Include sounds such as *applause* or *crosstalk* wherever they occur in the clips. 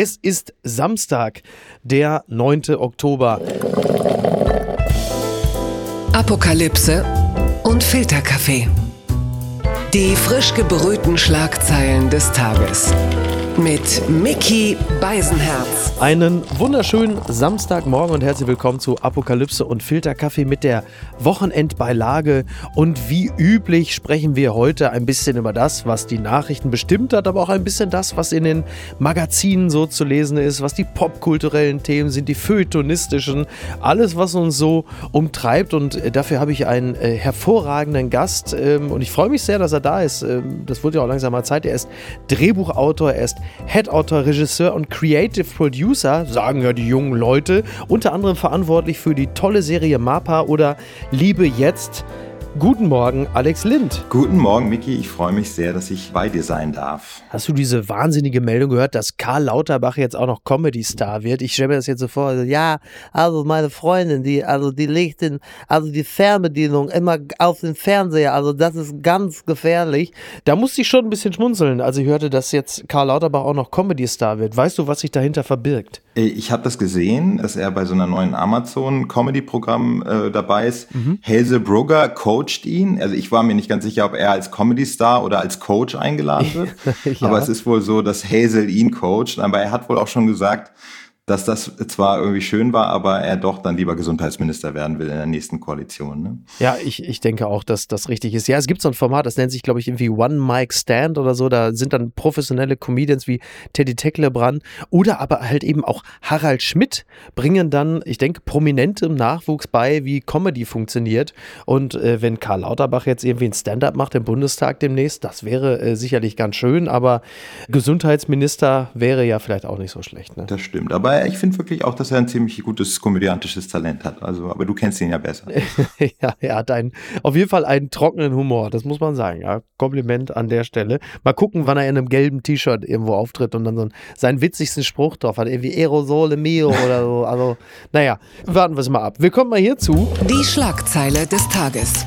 Es ist Samstag, der 9. Oktober. Apokalypse und Filterkaffee. Die frisch gebrühten Schlagzeilen des Tages. Mit Mickey Beisenherz. Einen wunderschönen Samstagmorgen und herzlich willkommen zu Apokalypse und Filterkaffee mit der Wochenendbeilage. Und wie üblich sprechen wir heute ein bisschen über das, was die Nachrichten bestimmt hat, aber auch ein bisschen das, was in den Magazinen so zu lesen ist, was die popkulturellen Themen sind, die feuilletonistischen, alles, was uns so umtreibt. Und äh, dafür habe ich einen äh, hervorragenden Gast ähm, und ich freue mich sehr, dass er da ist. Ähm, das wurde ja auch langsam mal Zeit. Er ist Drehbuchautor, er ist Head-Autor, Regisseur und Creative Producer, sagen ja die jungen Leute, unter anderem verantwortlich für die tolle Serie Mapa oder Liebe jetzt. Guten Morgen, Alex Lind. Guten Morgen, Miki. Ich freue mich sehr, dass ich bei dir sein darf. Hast du diese wahnsinnige Meldung gehört, dass Karl Lauterbach jetzt auch noch Comedy-Star wird? Ich stelle mir das jetzt so vor. Also, ja, also meine Freundin, die, also die legt den, also die Fernbedienung immer auf den Fernseher. Also das ist ganz gefährlich. Da musste ich schon ein bisschen schmunzeln, als ich hörte, dass jetzt Karl Lauterbach auch noch Comedy-Star wird. Weißt du, was sich dahinter verbirgt? Äh, ich habe das gesehen, dass er bei so einer neuen Amazon-Comedy-Programm äh, dabei ist. Mhm. Hazel Brugger coacht ihn. Also ich war mir nicht ganz sicher, ob er als Comedy-Star oder als Coach eingeladen wird. *laughs* ja. Aber es ist wohl so, dass Hazel ihn coacht. Aber er hat wohl auch schon gesagt, dass das zwar irgendwie schön war, aber er doch dann lieber Gesundheitsminister werden will in der nächsten Koalition. Ne? Ja, ich, ich denke auch, dass das richtig ist. Ja, es gibt so ein Format, das nennt sich, glaube ich, irgendwie One Mic Stand oder so. Da sind dann professionelle Comedians wie Teddy Tecklebrand oder aber halt eben auch Harald Schmidt bringen dann, ich denke, prominentem Nachwuchs bei, wie Comedy funktioniert. Und äh, wenn Karl Lauterbach jetzt irgendwie ein Stand-up macht im Bundestag demnächst, das wäre äh, sicherlich ganz schön, aber Gesundheitsminister wäre ja vielleicht auch nicht so schlecht. Ne? Das stimmt, aber ich finde wirklich auch, dass er ein ziemlich gutes komödiantisches Talent hat. Also, aber du kennst ihn ja besser. *laughs* ja, er hat einen, auf jeden Fall einen trockenen Humor, das muss man sagen. Ja, Kompliment an der Stelle. Mal gucken, wann er in einem gelben T-Shirt irgendwo auftritt und dann so einen, seinen witzigsten Spruch drauf hat, irgendwie Aerosole Mio oder so. Also, naja, warten wir es mal ab. Wir kommen mal hierzu. Die Schlagzeile des Tages.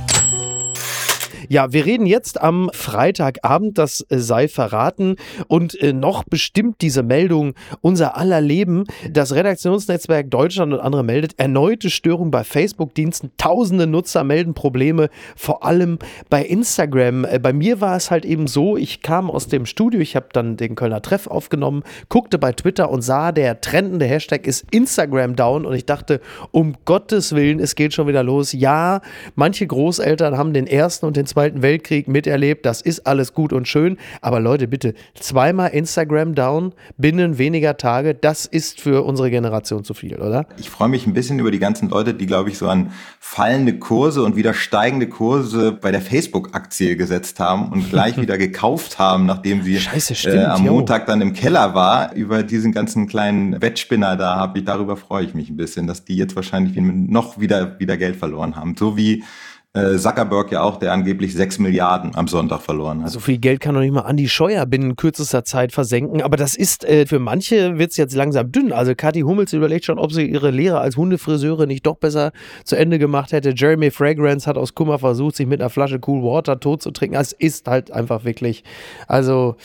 Ja, wir reden jetzt am Freitagabend, das äh, sei verraten. Und äh, noch bestimmt diese Meldung unser aller Leben. Das Redaktionsnetzwerk Deutschland und andere meldet erneute Störung bei Facebook-Diensten. Tausende Nutzer melden Probleme, vor allem bei Instagram. Äh, bei mir war es halt eben so, ich kam aus dem Studio, ich habe dann den Kölner Treff aufgenommen, guckte bei Twitter und sah, der trendende Hashtag ist Instagram down und ich dachte, um Gottes Willen, es geht schon wieder los. Ja, manche Großeltern haben den ersten und den zweiten Zweiten Weltkrieg miterlebt. Das ist alles gut und schön. Aber Leute, bitte, zweimal Instagram down binnen weniger Tage, das ist für unsere Generation zu viel, oder? Ich freue mich ein bisschen über die ganzen Leute, die, glaube ich, so an fallende Kurse und wieder steigende Kurse bei der Facebook-Aktie gesetzt haben und gleich *laughs* wieder gekauft haben, nachdem sie Scheiße, stimmt, äh, am Montag dann im Keller war. Über diesen ganzen kleinen Wettspinner da habe ich, darüber freue ich mich ein bisschen, dass die jetzt wahrscheinlich noch wieder, wieder Geld verloren haben. So wie äh, Zuckerberg ja auch, der angeblich 6 Milliarden am Sonntag verloren hat. So viel Geld kann doch nicht mal Andi Scheuer binnen kürzester Zeit versenken. Aber das ist, äh, für manche wird es jetzt langsam dünn. Also Kathi Hummels überlegt schon, ob sie ihre Lehre als Hundefriseure nicht doch besser zu Ende gemacht hätte. Jeremy Fragrance hat aus Kummer versucht, sich mit einer Flasche Cool Water tot zu trinken. Es ist halt einfach wirklich, also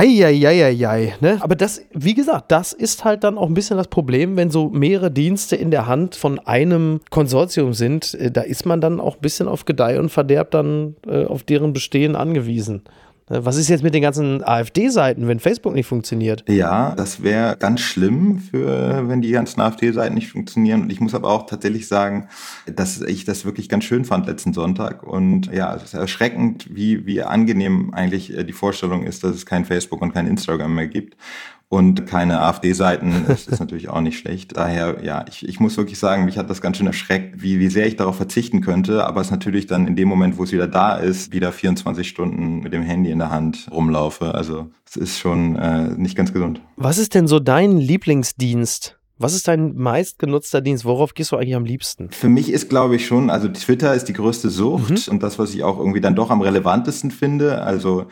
Heieieiei, ne? Aber das, wie gesagt, das ist halt dann auch ein bisschen das Problem, wenn so mehrere Dienste in der Hand von einem Konsortium sind. Äh, da ist man dann auch ein bisschen auf Gedeih und Verderb dann äh, auf deren Bestehen angewiesen. Äh, was ist jetzt mit den ganzen AfD-Seiten, wenn Facebook nicht funktioniert? Ja, das wäre ganz schlimm, für, wenn die ganzen AfD-Seiten nicht funktionieren. Und ich muss aber auch tatsächlich sagen, dass ich das wirklich ganz schön fand letzten Sonntag. Und ja, es ist erschreckend, wie, wie angenehm eigentlich äh, die Vorstellung ist, dass es kein Facebook und kein Instagram mehr gibt und keine AfD-Seiten ist, ist natürlich auch nicht schlecht. Daher, ja, ich, ich muss wirklich sagen, mich hat das ganz schön erschreckt, wie, wie sehr ich darauf verzichten könnte, aber es natürlich dann in dem Moment, wo es wieder da ist, wieder 24 Stunden mit dem Handy in der Hand rumlaufe. Also es ist schon äh, nicht ganz gesund. Was ist denn so dein Lieblingsdienst? Was ist dein meistgenutzter Dienst? Worauf gehst du eigentlich am liebsten? Für mich ist, glaube ich, schon, also Twitter ist die größte Sucht mhm. und das, was ich auch irgendwie dann doch am relevantesten finde. Also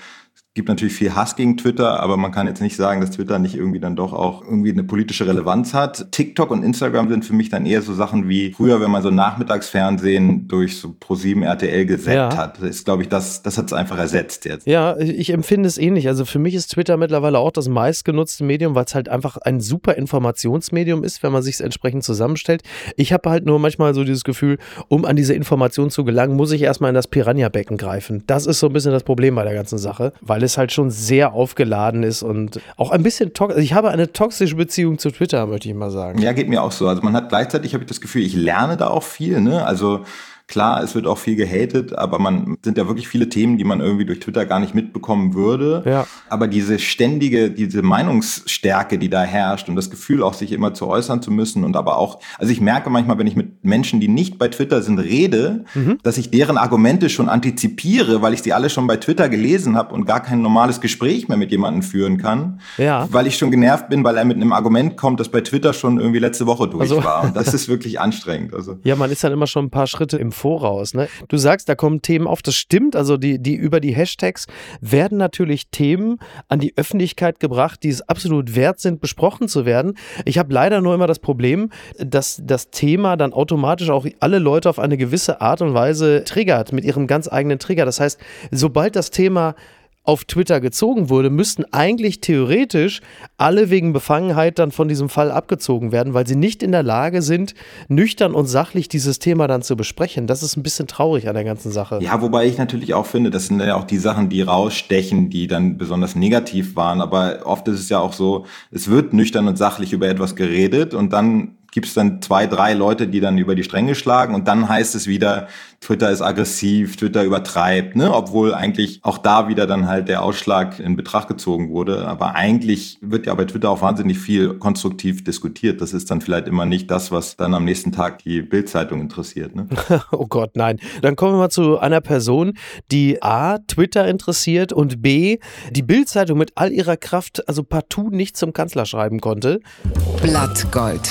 gibt natürlich viel Hass gegen Twitter, aber man kann jetzt nicht sagen, dass Twitter nicht irgendwie dann doch auch irgendwie eine politische Relevanz hat. TikTok und Instagram sind für mich dann eher so Sachen wie früher, wenn man so Nachmittagsfernsehen durch so Pro7 RTL gesetzt ja. hat. Das ist, glaube ich, das, das hat es einfach ersetzt jetzt. Ja, ich empfinde es ähnlich. Also für mich ist Twitter mittlerweile auch das meistgenutzte Medium, weil es halt einfach ein super Informationsmedium ist, wenn man sich es entsprechend zusammenstellt. Ich habe halt nur manchmal so dieses Gefühl, um an diese Information zu gelangen, muss ich erstmal in das Piranha-Becken greifen. Das ist so ein bisschen das Problem bei der ganzen Sache, weil es halt schon sehr aufgeladen ist und auch ein bisschen toxisch. Also ich habe eine toxische Beziehung zu Twitter, möchte ich mal sagen. Ja, geht mir auch so. Also man hat gleichzeitig, habe ich das Gefühl, ich lerne da auch viel. Ne? Also Klar, es wird auch viel gehatet, aber man sind ja wirklich viele Themen, die man irgendwie durch Twitter gar nicht mitbekommen würde. Ja. Aber diese ständige, diese Meinungsstärke, die da herrscht und das Gefühl auch sich immer zu äußern zu müssen und aber auch, also ich merke manchmal, wenn ich mit Menschen, die nicht bei Twitter sind, rede, mhm. dass ich deren Argumente schon antizipiere, weil ich sie alle schon bei Twitter gelesen habe und gar kein normales Gespräch mehr mit jemandem führen kann. Ja. Weil ich schon genervt bin, weil er mit einem Argument kommt, das bei Twitter schon irgendwie letzte Woche durch also. war. Und das *laughs* ist wirklich anstrengend. Also. Ja, man ist dann immer schon ein paar Schritte im Voraus. Ne? Du sagst, da kommen Themen auf, das stimmt. Also die, die über die Hashtags werden natürlich Themen an die Öffentlichkeit gebracht, die es absolut wert sind, besprochen zu werden. Ich habe leider nur immer das Problem, dass das Thema dann automatisch auch alle Leute auf eine gewisse Art und Weise triggert, mit ihrem ganz eigenen Trigger. Das heißt, sobald das Thema auf Twitter gezogen wurde, müssten eigentlich theoretisch alle wegen Befangenheit dann von diesem Fall abgezogen werden, weil sie nicht in der Lage sind, nüchtern und sachlich dieses Thema dann zu besprechen. Das ist ein bisschen traurig an der ganzen Sache. Ja, wobei ich natürlich auch finde, das sind ja auch die Sachen, die rausstechen, die dann besonders negativ waren. Aber oft ist es ja auch so, es wird nüchtern und sachlich über etwas geredet und dann gibt es dann zwei, drei Leute, die dann über die Stränge schlagen und dann heißt es wieder, Twitter ist aggressiv, Twitter übertreibt, ne? obwohl eigentlich auch da wieder dann halt der Ausschlag in Betracht gezogen wurde. Aber eigentlich wird ja bei Twitter auch wahnsinnig viel konstruktiv diskutiert. Das ist dann vielleicht immer nicht das, was dann am nächsten Tag die Bildzeitung interessiert. Ne? *laughs* oh Gott, nein. Dann kommen wir mal zu einer Person, die A, Twitter interessiert und B, die Bildzeitung mit all ihrer Kraft also partout nicht zum Kanzler schreiben konnte. Blattgold.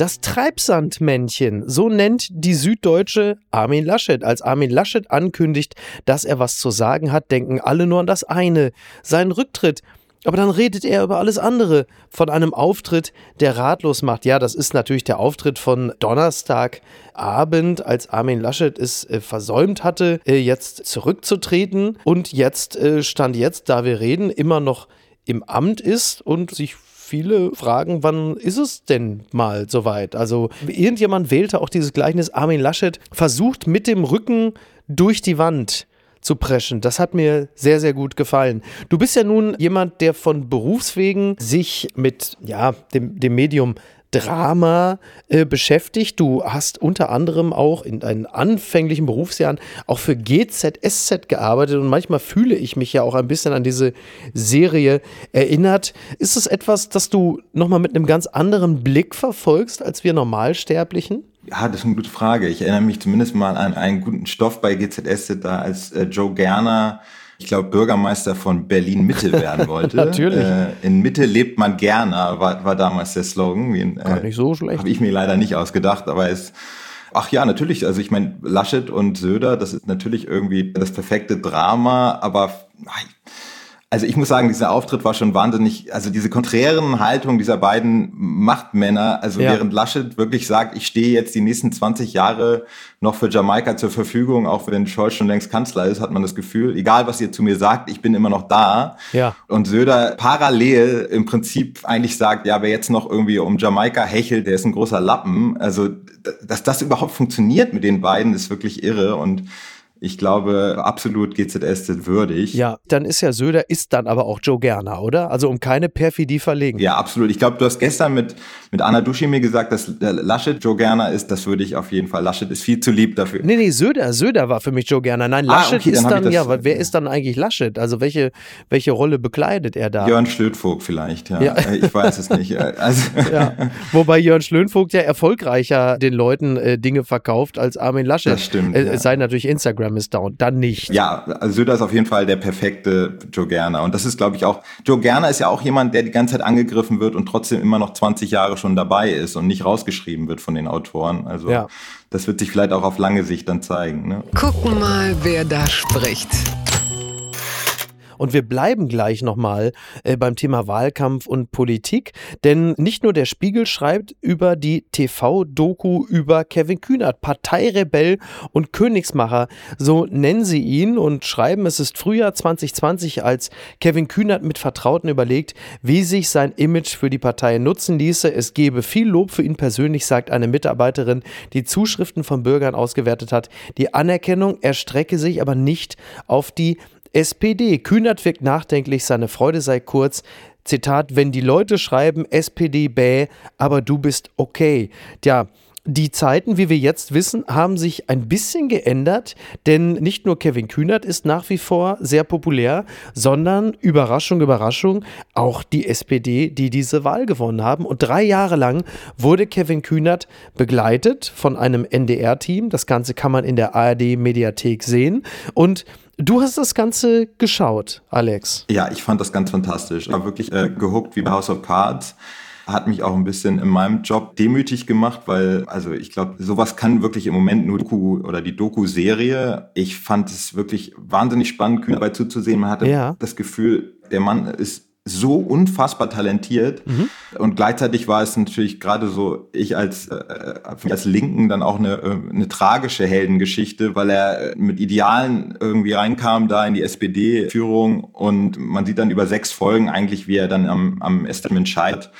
Das Treibsandmännchen, so nennt die Süddeutsche Armin Laschet. Als Armin Laschet ankündigt, dass er was zu sagen hat, denken alle nur an das eine, seinen Rücktritt. Aber dann redet er über alles andere. Von einem Auftritt, der ratlos macht. Ja, das ist natürlich der Auftritt von Donnerstagabend, als Armin Laschet es äh, versäumt hatte, äh, jetzt zurückzutreten und jetzt äh, stand jetzt, da wir reden, immer noch im Amt ist und sich viele fragen, wann ist es denn mal soweit? Also irgendjemand wählte auch dieses Gleichnis, Armin Laschet versucht mit dem Rücken durch die Wand zu preschen. Das hat mir sehr, sehr gut gefallen. Du bist ja nun jemand, der von Berufswegen sich mit ja, dem, dem Medium Drama äh, beschäftigt. Du hast unter anderem auch in deinen anfänglichen Berufsjahren auch für GZSZ gearbeitet und manchmal fühle ich mich ja auch ein bisschen an diese Serie erinnert. Ist es etwas, das du nochmal mit einem ganz anderen Blick verfolgst als wir Normalsterblichen? Ja, das ist eine gute Frage. Ich erinnere mich zumindest mal an einen guten Stoff bei GZSZ, da als äh, Joe Gerner ich glaube, Bürgermeister von Berlin Mitte *laughs* werden wollte. Natürlich. Äh, in Mitte lebt man gerne, war, war damals der Slogan. Wie, äh, Gar nicht so schlecht. Habe ich mir leider nicht ausgedacht, aber es Ach ja, natürlich. Also ich meine, Laschet und Söder, das ist natürlich irgendwie das perfekte Drama, aber also ich muss sagen, dieser Auftritt war schon wahnsinnig, also diese konträren Haltung dieser beiden Machtmänner, also ja. während Laschet wirklich sagt, ich stehe jetzt die nächsten 20 Jahre noch für Jamaika zur Verfügung, auch wenn Scholz schon längst Kanzler ist, hat man das Gefühl, egal was ihr zu mir sagt, ich bin immer noch da. Ja. Und Söder parallel im Prinzip eigentlich sagt, ja, wer jetzt noch irgendwie um Jamaika hechelt, der ist ein großer Lappen. Also, dass das überhaupt funktioniert mit den beiden, ist wirklich irre und ich glaube, absolut GZS würdig. Ja, dann ist ja Söder, ist dann aber auch Joe Gerner, oder? Also um keine Perfidie verlegen. Ja, absolut. Ich glaube, du hast gestern mit, mit Anna Duschi mir gesagt, dass Laschet Joe Gerner ist. Das würde ich auf jeden Fall. Laschet ist viel zu lieb dafür. Nee, nee, Söder, Söder war für mich Joe Gerner. Nein, ah, Laschet ah, okay, ist dann, dann ja, wer ist dann eigentlich Laschet? Also welche, welche Rolle bekleidet er da? Jörn Schlötvogt vielleicht, ja. ja. Äh, ich weiß es nicht. *laughs* Äh, also ja. Wobei Jörn Schlötvogt ja erfolgreicher den Leuten äh, Dinge verkauft als Armin Laschet. Das stimmt. Äh, ja. Es sei natürlich Instagram Instagram ist down, dann nicht. Ja, also Söder ist auf jeden Fall der perfekte Joe Gerner. Und das ist, glaube ich, auch, Joe Gerner ist ja auch jemand, der die ganze Zeit angegriffen wird und trotzdem immer noch 20 Jahre schon dabei ist und nicht rausgeschrieben wird von den Autoren. Also ja. das wird sich vielleicht auch auf lange Sicht dann zeigen. Ne? Gucken mal, wer da spricht. Und wir bleiben gleich nochmal äh, beim Thema Wahlkampf und Politik, denn nicht nur der Spiegel schreibt über die TV-Doku über Kevin Kühnert, Parteirebell und Königsmacher, so nennen sie ihn und schreiben, es ist Frühjahr 2020, als Kevin Kühnert mit Vertrauten überlegt, wie sich sein Image für die Partei nutzen ließe. Es gebe viel Lob für ihn persönlich, sagt eine Mitarbeiterin, die Zuschriften von Bürgern ausgewertet hat. Die Anerkennung erstrecke sich aber nicht auf die SPD. Kühnert wirkt nachdenklich, seine Freude sei kurz. Zitat, wenn die Leute schreiben SPD bäh, aber du bist okay. Tja, die Zeiten, wie wir jetzt wissen, haben sich ein bisschen geändert, denn nicht nur Kevin Kühnert ist nach wie vor sehr populär, sondern Überraschung, Überraschung, auch die SPD, die diese Wahl gewonnen haben. Und drei Jahre lang wurde Kevin Kühnert begleitet von einem NDR-Team. Das Ganze kann man in der ARD-Mediathek sehen. Und Du hast das Ganze geschaut, Alex. Ja, ich fand das ganz fantastisch. Ich war wirklich äh, gehuckt wie bei House of Cards hat mich auch ein bisschen in meinem Job demütig gemacht, weil, also ich glaube, sowas kann wirklich im Moment nur Doku oder die Doku-Serie. Ich fand es wirklich wahnsinnig spannend, dabei zuzusehen. Man hatte ja. das Gefühl, der Mann ist so unfassbar talentiert mhm. und gleichzeitig war es natürlich gerade so ich als äh, als Linken dann auch eine, äh, eine tragische Heldengeschichte, weil er mit Idealen irgendwie reinkam da in die SPD-Führung und man sieht dann über sechs Folgen eigentlich, wie er dann am am Establishment scheitert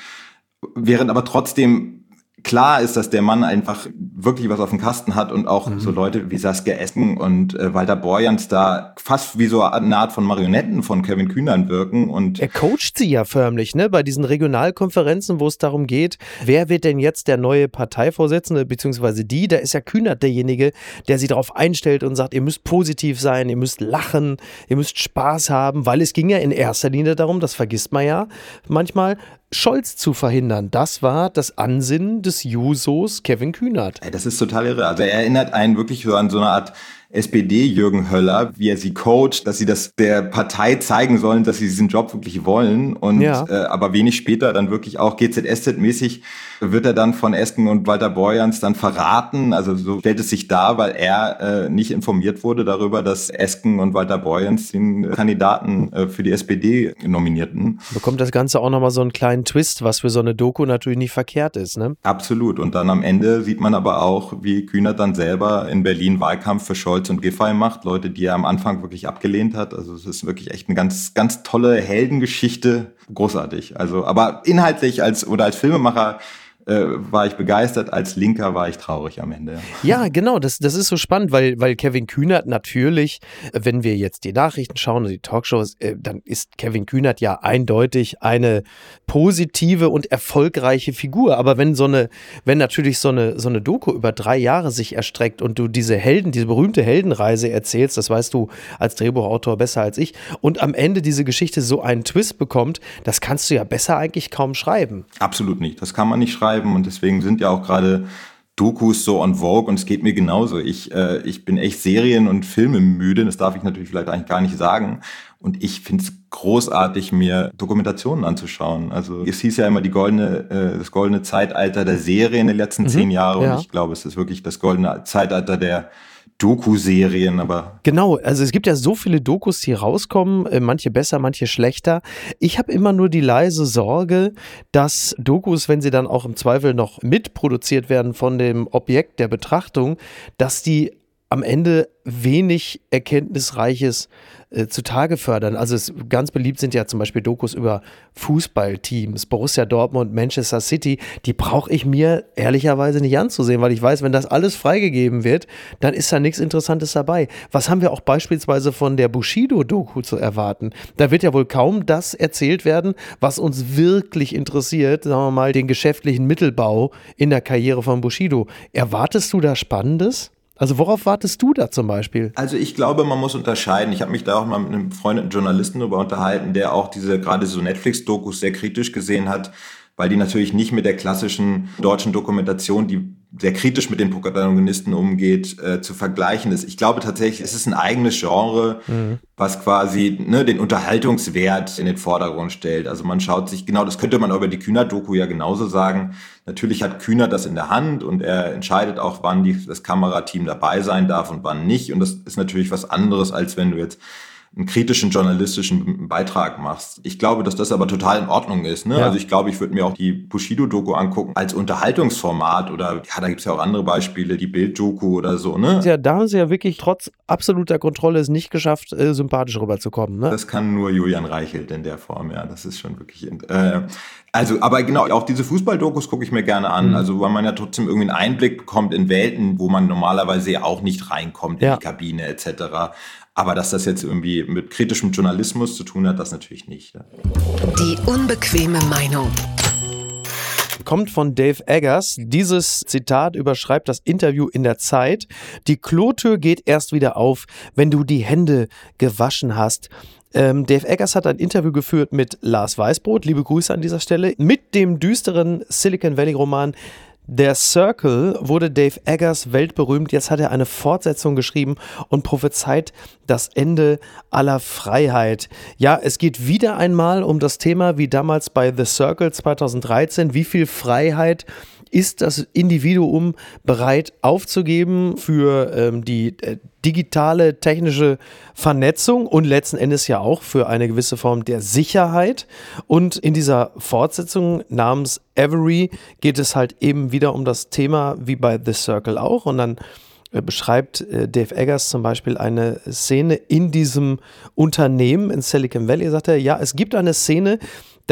während aber trotzdem klar ist, dass der Mann einfach wirklich was auf dem Kasten hat und auch mhm. so Leute wie Saskia Esken und äh, Walter Borjans da fast wie so eine Art von Marionetten von Kevin Kühnern wirken. Und er coacht sie ja förmlich, ne? Bei diesen Regionalkonferenzen, wo es darum geht, wer wird denn jetzt der neue Parteivorsitzende, beziehungsweise die, da ist ja Kühnert derjenige, der sie darauf einstellt und sagt, ihr müsst positiv sein, ihr müsst lachen, ihr müsst Spaß haben, weil es ging ja in erster Linie darum, das vergisst man ja manchmal, Scholz zu verhindern. Das war das Ansinnen des Jusos Kevin Kühnert. Das ist total irre. Also er erinnert einen wirklich an so eine Art SPD-Jürgen Höller, wie er sie coacht, dass sie das der Partei zeigen sollen, dass sie diesen Job wirklich wollen. Und ja. äh, aber wenig später dann wirklich auch GZSZ-mäßig wird er dann von Esken und Walter Borjans dann verraten. Also so stellt es sich dar, weil er äh, nicht informiert wurde darüber, dass Esken und Walter Borjans den Kandidaten äh, für die SPD nominierten. Bekommt das Ganze auch nochmal so einen kleinen Twist, was für so eine Doku natürlich nicht verkehrt ist, ne? Absolut. Und dann am Ende sieht man aber auch, wie Kühner dann selber in Berlin Wahlkampf für Scholz und Giffey macht. Leute, die er am Anfang wirklich abgelehnt hat. Also es ist wirklich echt eine ganz, ganz tolle Heldengeschichte. Großartig. Also, aber inhaltlich als oder als Filmemacher äh, war ich begeistert, als Linker war ich traurig am Ende. Ja, genau, das, das ist so spannend, weil, weil Kevin Kühnert natürlich, wenn wir jetzt die Nachrichten schauen und die Talkshows, äh, dann ist Kevin Kühnert ja eindeutig eine positive und erfolgreiche Figur. Aber wenn so eine, wenn natürlich so eine, so eine Doku über drei Jahre sich erstreckt und du diese Helden, diese berühmte Heldenreise erzählst, das weißt du als Drehbuchautor besser als ich, und am Ende diese Geschichte so einen Twist bekommt, das kannst du ja besser eigentlich kaum schreiben. Absolut nicht. Das kann man nicht schreiben schreiben und deswegen sind ja auch gerade Dokus so on Vogue und es geht mir genauso. Ich, äh, ich bin echt Serien- und Filme müde, das darf ich natürlich vielleicht eigentlich gar nicht sagen. Und ich finde es großartig, mir Dokumentationen anzuschauen. Also es hieß ja immer die goldene, äh, das goldene Zeitalter der Serien in den letzten mhm, zehn Jahren. Ja. Und ich glaube, es ist wirklich das goldene Zeitalter der Doku-Serien, aber. Genau, also es gibt ja so viele Dokus, die rauskommen, äh, manche besser, manche schlechter. Ich habe immer nur die leise Sorge, dass Dokus, wenn sie dann auch im Zweifel noch mitproduziert werden von dem Objekt der Betrachtung, dass die am Ende wenig Erkenntnisreiches äh, zutage fördern. Also es, ganz beliebt sind ja zum Beispiel Dokus über Fußballteams, Borussia Dortmund, Manchester City. Die brauche ich mir ehrlicherweise nicht anzusehen, weil ich weiß, wenn das alles freigegeben wird, dann ist da nichts Interessantes dabei. Was haben wir auch beispielsweise von der Bushido-Doku zu erwarten? Da wird ja wohl kaum das erzählt werden, was uns wirklich interessiert, sagen wir mal, den geschäftlichen Mittelbau in der Karriere von Bushido. Erwartest du da Spannendes? Also worauf wartest du da zum Beispiel? Also ich glaube, man muss unterscheiden. Ich habe mich da auch mal mit einem befreundeten Journalisten darüber unterhalten, der auch diese gerade so Netflix-Dokus sehr kritisch gesehen hat, weil die natürlich nicht mit der klassischen deutschen Dokumentation, die sehr kritisch mit den Protagonisten umgeht, äh, zu vergleichen ist. Ich glaube tatsächlich, es ist ein eigenes Genre, mhm. was quasi ne, den Unterhaltungswert in den Vordergrund stellt. Also man schaut sich, genau, das könnte man über die Kühner-Doku ja genauso sagen. Natürlich hat Kühner das in der Hand und er entscheidet auch, wann die, das Kamerateam dabei sein darf und wann nicht. Und das ist natürlich was anderes, als wenn du jetzt einen kritischen journalistischen Beitrag machst. Ich glaube, dass das aber total in Ordnung ist. Ne? Ja. Also ich glaube, ich würde mir auch die Bushido-Doku angucken als Unterhaltungsformat oder ja, da gibt's ja auch andere Beispiele, die Bild-Doku oder so. Ne? Ja, da haben sie ja wirklich trotz absoluter Kontrolle es nicht geschafft, äh, sympathisch rüberzukommen. Ne? Das kann nur Julian Reichelt in der Form, ja. Das ist schon wirklich. Äh, also, aber genau, auch diese Fußball-Dokus gucke ich mir gerne an. Mhm. Also, weil man ja trotzdem irgendwie einen Einblick bekommt in Welten, wo man normalerweise ja auch nicht reinkommt ja. in die Kabine etc. Aber dass das jetzt irgendwie mit kritischem Journalismus zu tun hat, das natürlich nicht. Die unbequeme Meinung kommt von Dave Eggers. Dieses Zitat überschreibt das Interview in der Zeit. Die Klotür geht erst wieder auf, wenn du die Hände gewaschen hast. Ähm, Dave Eggers hat ein Interview geführt mit Lars Weißbrot, liebe Grüße an dieser Stelle, mit dem düsteren Silicon Valley Roman der Circle wurde Dave Eggers weltberühmt. Jetzt hat er eine Fortsetzung geschrieben und prophezeit das Ende aller Freiheit. Ja, es geht wieder einmal um das Thema wie damals bei The Circle 2013. Wie viel Freiheit ist das Individuum bereit aufzugeben für ähm, die äh, digitale technische Vernetzung und letzten Endes ja auch für eine gewisse Form der Sicherheit. Und in dieser Fortsetzung namens Every geht es halt eben wieder um das Thema wie bei The Circle auch. Und dann äh, beschreibt äh, Dave Eggers zum Beispiel eine Szene in diesem Unternehmen in Silicon Valley. Sagt er, ja, es gibt eine Szene,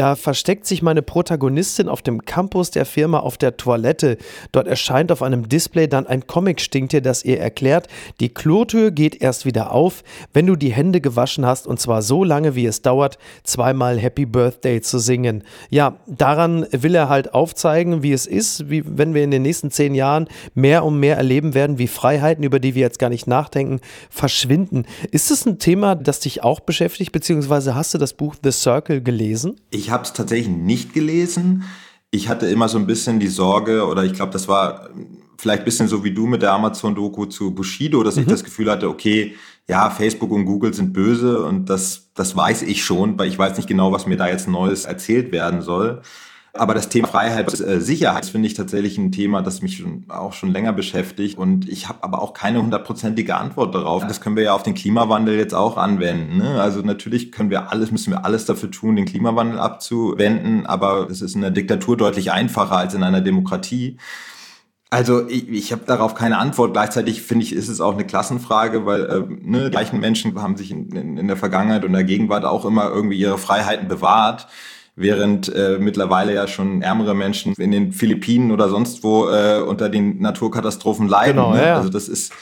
da versteckt sich meine Protagonistin auf dem Campus der Firma auf der Toilette. Dort erscheint auf einem Display dann ein Comic-Stinktier, das ihr erklärt, die Klotür geht erst wieder auf, wenn du die Hände gewaschen hast und zwar so lange, wie es dauert, zweimal Happy Birthday zu singen. Ja, daran will er halt aufzeigen, wie es ist, wie wenn wir in den nächsten zehn Jahren mehr und mehr erleben werden, wie Freiheiten, über die wir jetzt gar nicht nachdenken, verschwinden. Ist das ein Thema, das dich auch beschäftigt, beziehungsweise hast du das Buch The Circle gelesen? Ich ich habe es tatsächlich nicht gelesen. Ich hatte immer so ein bisschen die Sorge, oder ich glaube, das war vielleicht ein bisschen so wie du mit der Amazon-Doku zu Bushido, dass mhm. ich das Gefühl hatte, okay, ja, Facebook und Google sind böse und das, das weiß ich schon, weil ich weiß nicht genau, was mir da jetzt Neues erzählt werden soll. Aber das Thema Freiheit, äh, Sicherheit finde ich tatsächlich ein Thema, das mich schon, auch schon länger beschäftigt. Und ich habe aber auch keine hundertprozentige Antwort darauf. Das können wir ja auf den Klimawandel jetzt auch anwenden. Ne? Also natürlich können wir alles, müssen wir alles dafür tun, den Klimawandel abzuwenden. Aber es ist in einer Diktatur deutlich einfacher als in einer Demokratie. Also ich, ich habe darauf keine Antwort. Gleichzeitig finde ich, ist es auch eine Klassenfrage, weil äh, ne, die gleichen Menschen haben sich in, in, in der Vergangenheit und der Gegenwart auch immer irgendwie ihre Freiheiten bewahrt während äh, mittlerweile ja schon ärmere Menschen in den Philippinen oder sonst wo äh, unter den Naturkatastrophen leiden. Genau, ne? ja. Also das ist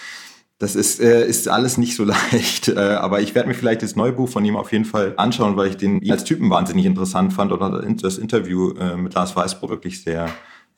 das ist, äh, ist alles nicht so *laughs* leicht. Äh, aber ich werde mir vielleicht das neue Buch von ihm auf jeden Fall anschauen, weil ich den als Typen wahnsinnig interessant fand oder das Interview äh, mit Lars Weißbrot wirklich sehr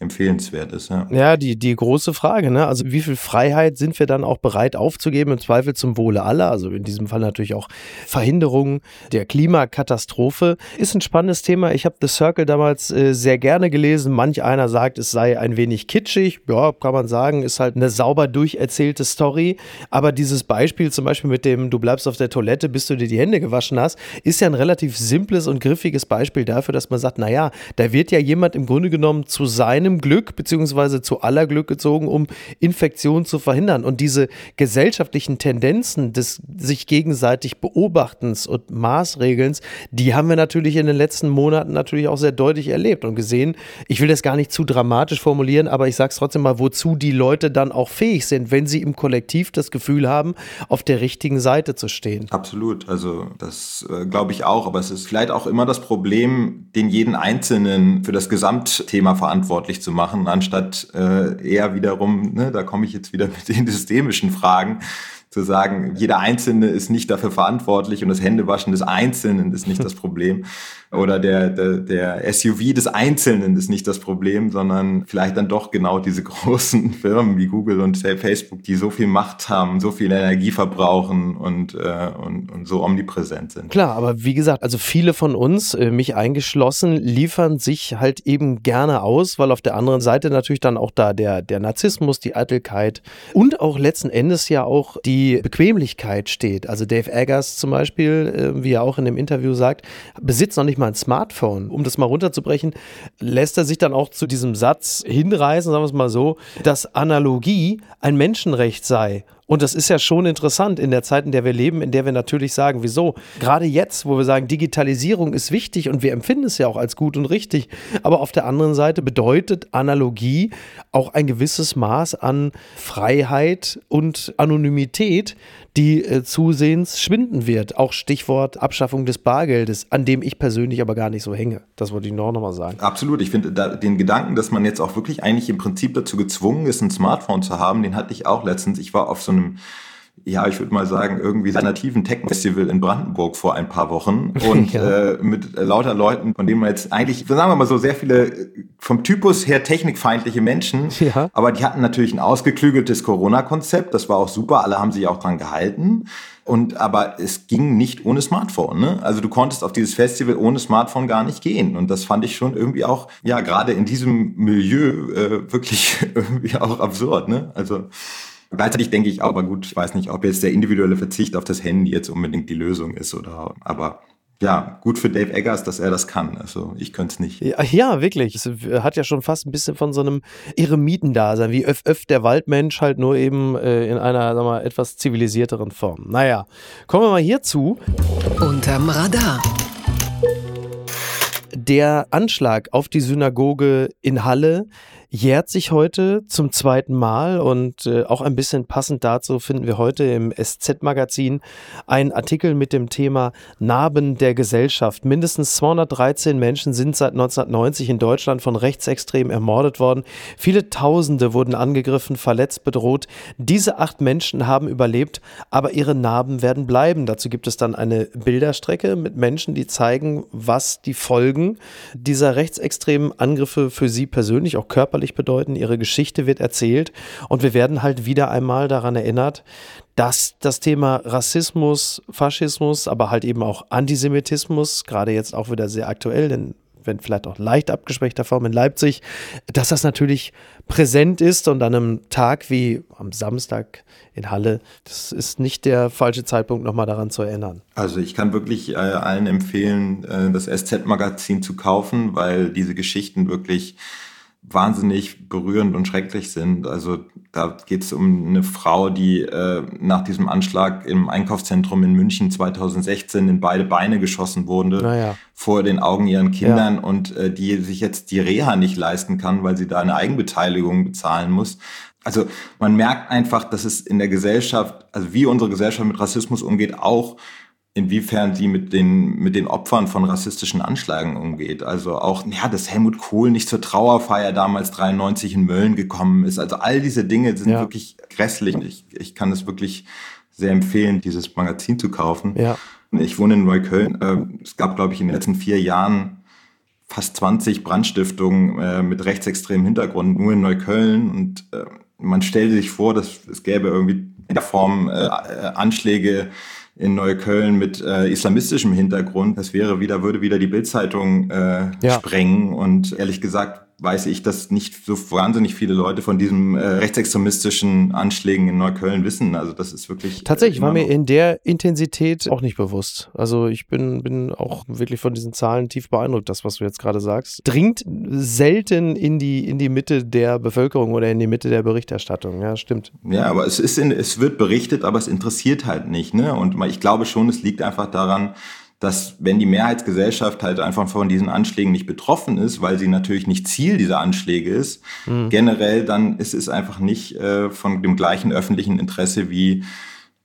empfehlenswert ist. Ja, ja die, die große Frage, ne? also wie viel Freiheit sind wir dann auch bereit aufzugeben, im Zweifel zum Wohle aller, also in diesem Fall natürlich auch Verhinderung der Klimakatastrophe, ist ein spannendes Thema. Ich habe The Circle damals äh, sehr gerne gelesen. Manch einer sagt, es sei ein wenig kitschig, ja, kann man sagen, ist halt eine sauber durcherzählte Story, aber dieses Beispiel zum Beispiel mit dem, du bleibst auf der Toilette, bis du dir die Hände gewaschen hast, ist ja ein relativ simples und griffiges Beispiel dafür, dass man sagt, naja, da wird ja jemand im Grunde genommen zu seinem seinem Glück beziehungsweise zu aller Glück gezogen, um Infektionen zu verhindern. Und diese gesellschaftlichen Tendenzen des sich gegenseitig Beobachtens und Maßregelns, die haben wir natürlich in den letzten Monaten natürlich auch sehr deutlich erlebt und gesehen. Ich will das gar nicht zu dramatisch formulieren, aber ich sage es trotzdem mal, wozu die Leute dann auch fähig sind, wenn sie im Kollektiv das Gefühl haben, auf der richtigen Seite zu stehen. Absolut, also das äh, glaube ich auch, aber es ist vielleicht auch immer das Problem, den jeden Einzelnen für das Gesamtthema verantwortlich zu machen, anstatt äh, eher wiederum, ne, da komme ich jetzt wieder *laughs* mit den systemischen Fragen, zu sagen, jeder Einzelne ist nicht dafür verantwortlich und das Händewaschen des Einzelnen ist nicht das Problem oder der, der, der SUV des Einzelnen ist nicht das Problem, sondern vielleicht dann doch genau diese *laughs* großen Firmen wie Google und Facebook, die so viel Macht haben, so viel Energie verbrauchen und, äh, und, und so omnipräsent sind. Klar, aber wie gesagt, also viele von uns, äh, mich eingeschlossen, liefern sich halt eben gerne aus, weil auf der anderen Seite natürlich dann auch da der, der Narzissmus, die Eitelkeit und auch letzten Endes ja auch die Bequemlichkeit steht. Also Dave Eggers zum Beispiel, äh, wie er auch in dem Interview sagt, besitzt noch nicht mal ein Smartphone. Um das mal runterzubrechen, lässt er sich dann auch zu diesem Satz hinreißen, sagen wir es mal so, dass Analogie ein Menschenrecht sei Und das ist ja schon interessant in der Zeit, in der wir leben, in der wir natürlich sagen, wieso? Gerade jetzt, wo wir sagen, Digitalisierung ist wichtig und wir empfinden es ja auch als gut und richtig. Aber auf der anderen Seite bedeutet Analogie auch ein gewisses Maß an Freiheit und Anonymität, die äh, zusehends schwinden wird. Auch Stichwort Abschaffung des Bargeldes, an dem ich persönlich aber gar nicht so hänge. Das wollte ich noch nochmal sagen. Absolut. Ich finde den Gedanken, dass man jetzt auch wirklich eigentlich im Prinzip dazu gezwungen ist, ein Smartphone zu haben, den hatte ich auch letztens. Ich war auf so einem ja, ich würde mal sagen, irgendwie alternativen Tech-Festival in Brandenburg vor ein paar Wochen *laughs* und ja. äh, mit lauter Leuten, von denen man jetzt eigentlich, sagen wir mal so, sehr viele vom Typus her technikfeindliche Menschen, ja. aber die hatten natürlich ein ausgeklügeltes Corona-Konzept, das war auch super, alle haben sich auch dran gehalten. Und aber es ging nicht ohne Smartphone. Ne? Also du konntest auf dieses Festival ohne Smartphone gar nicht gehen. Und das fand ich schon irgendwie auch, ja, gerade in diesem Milieu äh, wirklich *laughs* irgendwie auch absurd. Ne? Also Gleichzeitig denke ich auch, aber gut, ich weiß nicht, ob jetzt der individuelle Verzicht auf das Handy jetzt unbedingt die Lösung ist oder, aber ja, gut für Dave Eggers, dass er das kann. Also ich könnte es nicht. Ja, ja, wirklich. Es hat ja schon fast ein bisschen von so einem Eremitendasein, wie öff, öff der Waldmensch, halt nur eben äh, in einer, sag mal, etwas zivilisierteren Form. Naja, kommen wir mal hierzu. Unterm Radar. Der Anschlag auf die Synagoge in Halle jährt sich heute zum zweiten Mal und äh, auch ein bisschen passend dazu finden wir heute im SZ-Magazin einen Artikel mit dem Thema Narben der Gesellschaft. Mindestens 213 Menschen sind seit 1990 in Deutschland von Rechtsextremen ermordet worden. Viele Tausende wurden angegriffen, verletzt, bedroht. Diese acht Menschen haben überlebt, aber ihre Narben werden bleiben. Dazu gibt es dann eine Bilderstrecke mit Menschen, die zeigen, was die Folgen dieser rechtsextremen Angriffe für sie persönlich, auch körperlich körperlich bedeuten, ihre Geschichte wird erzählt und wir werden halt wieder einmal daran erinnert, dass das Thema Rassismus, Faschismus, aber halt eben auch Antisemitismus, gerade jetzt auch wieder sehr aktuell, denn wenn vielleicht auch leicht abgeschwächter Form in Leipzig, dass das natürlich präsent ist und an einem Tag wie am Samstag in Halle, das ist nicht der falsche Zeitpunkt, nochmal daran zu erinnern. Also ich kann wirklich äh, allen empfehlen, äh, das SZ-Magazin zu kaufen, weil diese Geschichten wirklich wahnsinnig berührend und schrecklich sind. Also da geht es um eine Frau, die äh, nach diesem Anschlag im Einkaufszentrum in München 2016 in beide Beine geschossen wurde, naja. vor den Augen ihren Kindern ja. und äh, die sich jetzt die Reha nicht leisten kann, weil sie da eine Eigenbeteiligung bezahlen muss. Also man merkt einfach, dass es in der Gesellschaft, also wie unsere Gesellschaft mit Rassismus umgeht, auch inwiefern sie mit den, mit den Opfern von rassistischen Anschlägen umgeht. Also auch, ja, dass Helmut Kohl nicht zur Trauerfeier damals 93 in Mölln gekommen ist. Also all diese Dinge sind ja. wirklich grässlich. Ich, ich kann es wirklich sehr empfehlen, dieses Magazin zu kaufen. Ja. Ich wohne in Neukölln. Äh, es gab, glaube ich, in den letzten vier Jahren fast 20 Brandstiftungen äh, mit rechtsextremem Hintergrund nur in Neukölln. Und äh, man stellte sich vor, dass es gäbe irgendwie in der Form Anschläge in Neukölln mit äh, islamistischem Hintergrund. Das wäre wieder, würde wieder die Bildzeitung äh, ja. sprengen. Und ehrlich gesagt weiß ich, dass nicht so wahnsinnig viele Leute von diesen äh, rechtsextremistischen Anschlägen in Neukölln wissen. Also das ist wirklich. Tatsächlich war mir in der Intensität auch nicht bewusst. Also ich bin, bin auch wirklich von diesen Zahlen tief beeindruckt, das, was du jetzt gerade sagst. Dringt selten in die, in die Mitte der Bevölkerung oder in die Mitte der Berichterstattung. Ja, stimmt. Ja, aber es ist in, es wird berichtet, aber es interessiert halt nicht. Ne? Und ich glaube schon, es liegt einfach daran, dass wenn die Mehrheitsgesellschaft halt einfach von diesen Anschlägen nicht betroffen ist, weil sie natürlich nicht Ziel dieser Anschläge ist, mhm. generell dann ist es einfach nicht äh, von dem gleichen öffentlichen Interesse wie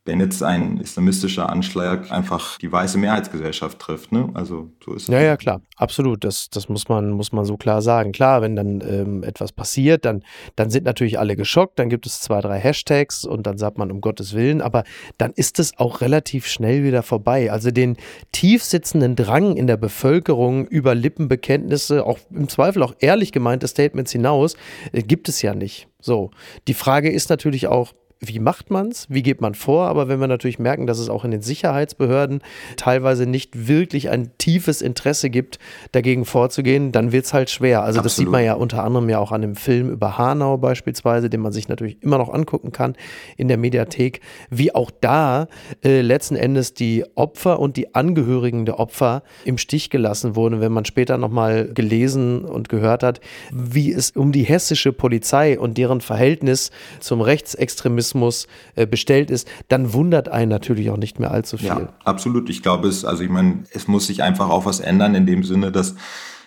wenn jetzt ein islamistischer Anschlag einfach die weiße Mehrheitsgesellschaft trifft. Ne? Also so ist es. Ja, ja, klar, absolut. Das, das muss, man, muss man so klar sagen. Klar, wenn dann ähm, etwas passiert, dann, dann sind natürlich alle geschockt, dann gibt es zwei, drei Hashtags und dann sagt man um Gottes Willen, aber dann ist es auch relativ schnell wieder vorbei. Also den tief sitzenden Drang in der Bevölkerung über Lippenbekenntnisse, auch im Zweifel auch ehrlich gemeinte Statements hinaus, äh, gibt es ja nicht. So, die Frage ist natürlich auch, wie macht man es, wie geht man vor, aber wenn wir natürlich merken, dass es auch in den Sicherheitsbehörden teilweise nicht wirklich ein tiefes Interesse gibt, dagegen vorzugehen, dann wird es halt schwer. Also Absolut. das sieht man ja unter anderem ja auch an dem Film über Hanau beispielsweise, den man sich natürlich immer noch angucken kann in der Mediathek, wie auch da äh, letzten Endes die Opfer und die Angehörigen der Opfer im Stich gelassen wurden, wenn man später nochmal gelesen und gehört hat, wie es um die hessische Polizei und deren Verhältnis zum Rechtsextremismus Journalismus äh, bestellt ist, dann wundert einen natürlich auch nicht mehr allzu viel. Ja, absolut. Ich glaube, es, also ich meine, es muss sich einfach auch was ändern in dem Sinne, dass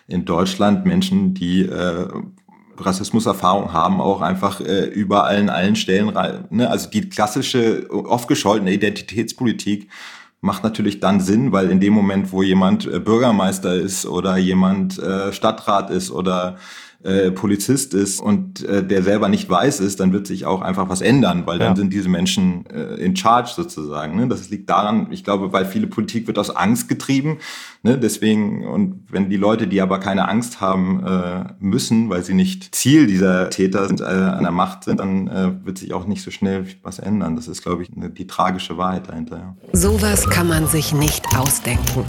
in Deutschland Menschen, die äh, Rassismuserfahrung haben, auch einfach äh, überall in allen Stellen, ne? also die klassische, oft gescholtene Identitätspolitik macht natürlich dann Sinn, weil in dem Moment, wo jemand äh, Bürgermeister ist oder jemand äh, Stadtrat ist oder äh, Polizist ist und äh, der selber nicht weiß ist, dann wird sich auch einfach was ändern, weil dann ja. sind diese Menschen äh, in charge sozusagen. Ne? Das liegt daran, ich glaube, weil viele Politik wird aus Angst getrieben. Ne? Deswegen, und wenn die Leute, die aber keine Angst haben äh, müssen, weil sie nicht Ziel dieser Täter sind, äh, an der Macht sind, dann äh, wird sich auch nicht so schnell was ändern. Das ist, glaube ich, ne, die tragische Wahrheit dahinter. Ja. Sowas kann man sich nicht ausdenken.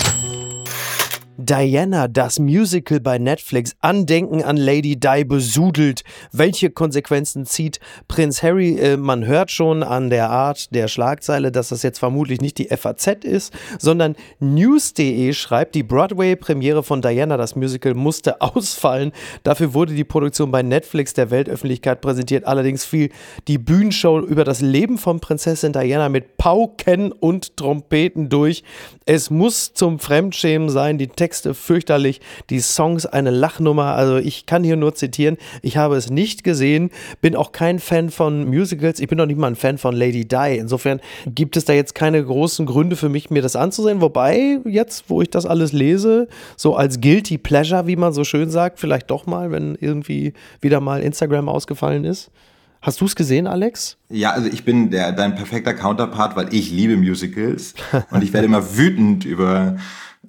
Diana, das Musical bei Netflix, Andenken an Lady Di besudelt. Welche Konsequenzen zieht Prinz Harry? Äh, man hört schon an der Art der Schlagzeile, dass das jetzt vermutlich nicht die FAZ ist, sondern News.de schreibt, die Broadway-Premiere von Diana, das Musical, musste *laughs* ausfallen. Dafür wurde die Produktion bei Netflix der Weltöffentlichkeit präsentiert. Allerdings fiel die Bühnenshow über das Leben von Prinzessin Diana mit Pauken und Trompeten durch. Es muss zum Fremdschämen sein. Die Texte Texte fürchterlich, die Songs eine Lachnummer. Also ich kann hier nur zitieren, ich habe es nicht gesehen, bin auch kein Fan von Musicals, ich bin auch nicht mal ein Fan von Lady Di. Insofern gibt es da jetzt keine großen Gründe für mich, mir das anzusehen. Wobei, jetzt, wo ich das alles lese, so als Guilty Pleasure, wie man so schön sagt, vielleicht doch mal, wenn irgendwie wieder mal Instagram ausgefallen ist. Hast du es gesehen, Alex? Ja, also ich bin der, dein perfekter Counterpart, weil ich liebe Musicals *laughs* und ich werde immer wütend über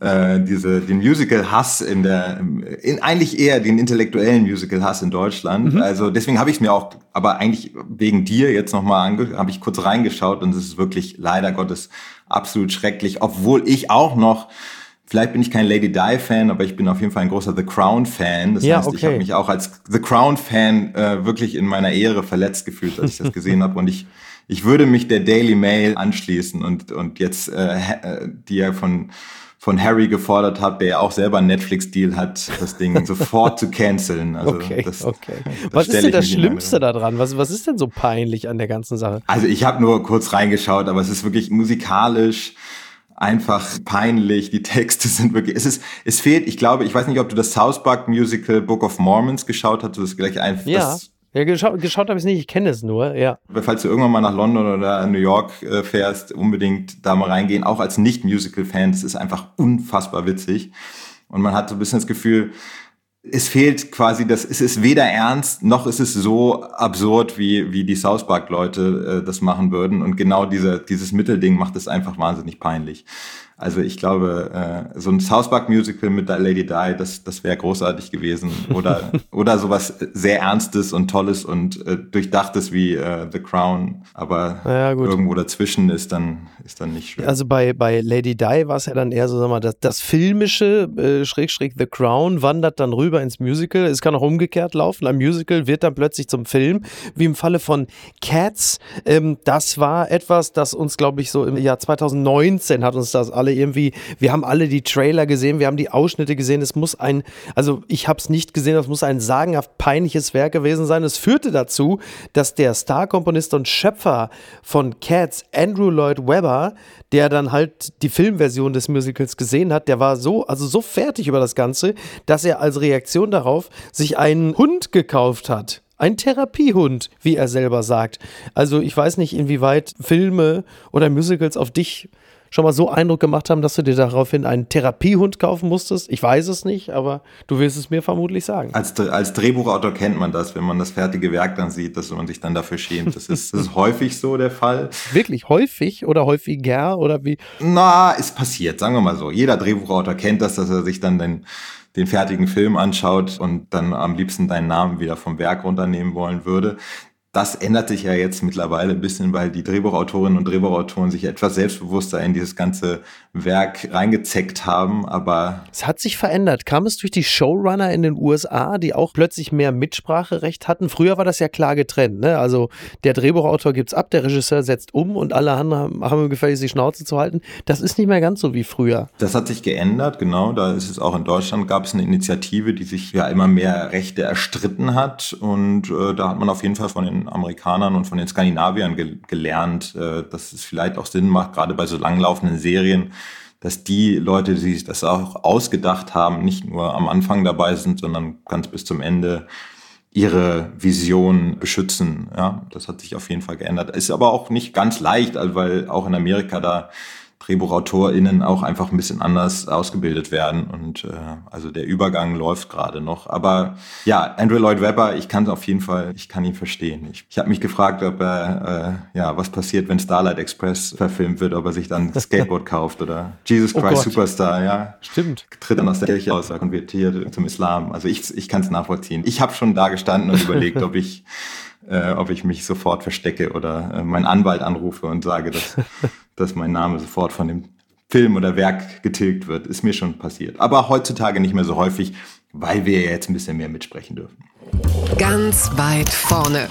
äh, diese den Musical-Hass in der, in eigentlich eher den intellektuellen Musical-Hass in Deutschland. Mhm. Also deswegen habe ich es mir auch, aber eigentlich wegen dir jetzt nochmal habe ich kurz reingeschaut und es ist wirklich leider Gottes absolut schrecklich, obwohl ich auch noch Vielleicht bin ich kein Lady Di-Fan, aber ich bin auf jeden Fall ein großer The Crown-Fan. Das ja, heißt, okay. ich habe mich auch als The Crown-Fan äh, wirklich in meiner Ehre verletzt gefühlt, als ich das gesehen habe. Und ich, ich würde mich der Daily Mail anschließen und, und jetzt, äh, äh die ja von von Harry gefordert habe, der ja auch selber einen Netflix-Deal hat, das Ding *laughs* sofort zu canceln. Also okay, das, okay. Das was ist denn das Schlimmste daran? Was, was ist denn so peinlich an der ganzen Sache? Also ich habe nur kurz reingeschaut, aber es ist wirklich musikalisch einfach peinlich. Die Texte sind wirklich, es ist, es fehlt, ich glaube, ich weiß nicht, ob du das South Park Musical Book of Mormons geschaut hast, das ist gleich einfach, ja. das ja, geschaut, geschaut habe ich es nicht, ich kenne es nur, ja. Falls du irgendwann mal nach London oder New York äh, fährst, unbedingt da mal reingehen, auch als Nicht-Musical-Fan, das ist einfach unfassbar witzig. Und man hat so ein bisschen das Gefühl, es fehlt quasi das, es ist weder ernst, noch ist es so absurd, wie, wie die South Park-Leute äh, das machen würden. Und genau diese, dieses Mittelding macht es einfach wahnsinnig peinlich. Also ich glaube, äh, so ein South Park Musical mit Lady Di, das, das wäre großartig gewesen. Oder, *laughs* oder sowas sehr Ernstes und Tolles und äh, Durchdachtes wie äh, The Crown. Aber ja, irgendwo dazwischen ist dann, ist dann nicht schön. Also bei, bei Lady Di war es ja dann eher so, sag mal, das, das filmische äh, Schräg, Schräg The Crown wandert dann rüber ins Musical. Es kann auch umgekehrt laufen. Ein Musical wird dann plötzlich zum Film, wie im Falle von Cats. Ähm, das war etwas, das uns, glaube ich, so im Jahr 2019 hat uns das alle alle irgendwie, wir haben alle die Trailer gesehen, wir haben die Ausschnitte gesehen. Es muss ein, also ich habe es nicht gesehen, es muss ein sagenhaft peinliches Werk gewesen sein. Es führte dazu, dass der Star-Komponist und Schöpfer von Cats, Andrew Lloyd Webber, der dann halt die Filmversion des Musicals gesehen hat, der war so, also so fertig über das Ganze, dass er als Reaktion darauf sich einen Hund gekauft hat. Ein Therapiehund, wie er selber sagt. Also ich weiß nicht, inwieweit Filme oder Musicals auf dich schon mal so Eindruck gemacht haben, dass du dir daraufhin einen Therapiehund kaufen musstest? Ich weiß es nicht, aber du wirst es mir vermutlich sagen. Als, als Drehbuchautor kennt man das, wenn man das fertige Werk dann sieht, dass man sich dann dafür schämt. Das ist, das ist häufig so der Fall. Wirklich häufig oder häufiger oder wie? Na, es passiert, sagen wir mal so. Jeder Drehbuchautor kennt das, dass er sich dann den den fertigen Film anschaut und dann am liebsten deinen Namen wieder vom Werk runternehmen wollen würde. Das ändert sich ja jetzt mittlerweile ein bisschen, weil die Drehbuchautorinnen und Drehbuchautoren sich etwas selbstbewusster in dieses ganze Werk reingezeckt haben, aber. Es hat sich verändert. Kam es durch die Showrunner in den USA, die auch plötzlich mehr Mitspracherecht hatten? Früher war das ja klar getrennt, ne? Also der Drehbuchautor gibt's ab, der Regisseur setzt um und alle anderen haben gefällig die Schnauze zu halten. Das ist nicht mehr ganz so wie früher. Das hat sich geändert, genau. Da ist es auch in Deutschland gab es eine Initiative, die sich ja immer mehr Rechte erstritten hat und äh, da hat man auf jeden Fall von den den Amerikanern und von den Skandinaviern ge gelernt, äh, dass es vielleicht auch Sinn macht, gerade bei so langlaufenden Serien, dass die Leute, die sich das auch ausgedacht haben, nicht nur am Anfang dabei sind, sondern ganz bis zum Ende ihre Vision beschützen. Ja, das hat sich auf jeden Fall geändert. Ist aber auch nicht ganz leicht, weil auch in Amerika da DrehbuchautorInnen auch einfach ein bisschen anders ausgebildet werden. Und äh, also der Übergang läuft gerade noch. Aber ja, Andrew Lloyd Webber, ich kann es auf jeden Fall, ich kann ihn verstehen. Ich, ich habe mich gefragt, ob er, äh, ja, was passiert, wenn Starlight Express verfilmt wird, ob er sich dann *laughs* Skateboard kauft oder Jesus oh Christ oh Superstar, ja. Stimmt. Tritt dann aus der Kirche aus, konvertiert zum Islam. Also ich, ich kann es nachvollziehen. Ich habe schon da gestanden und überlegt, ob ich *laughs* äh, ob ich mich sofort verstecke oder äh, meinen Anwalt anrufe und sage, dass, dass mein Name sofort von dem Film oder Werk getilgt wird. Ist mir schon passiert. Aber heutzutage nicht mehr so häufig, weil wir jetzt ein bisschen mehr mitsprechen dürfen. Ganz weit vorne.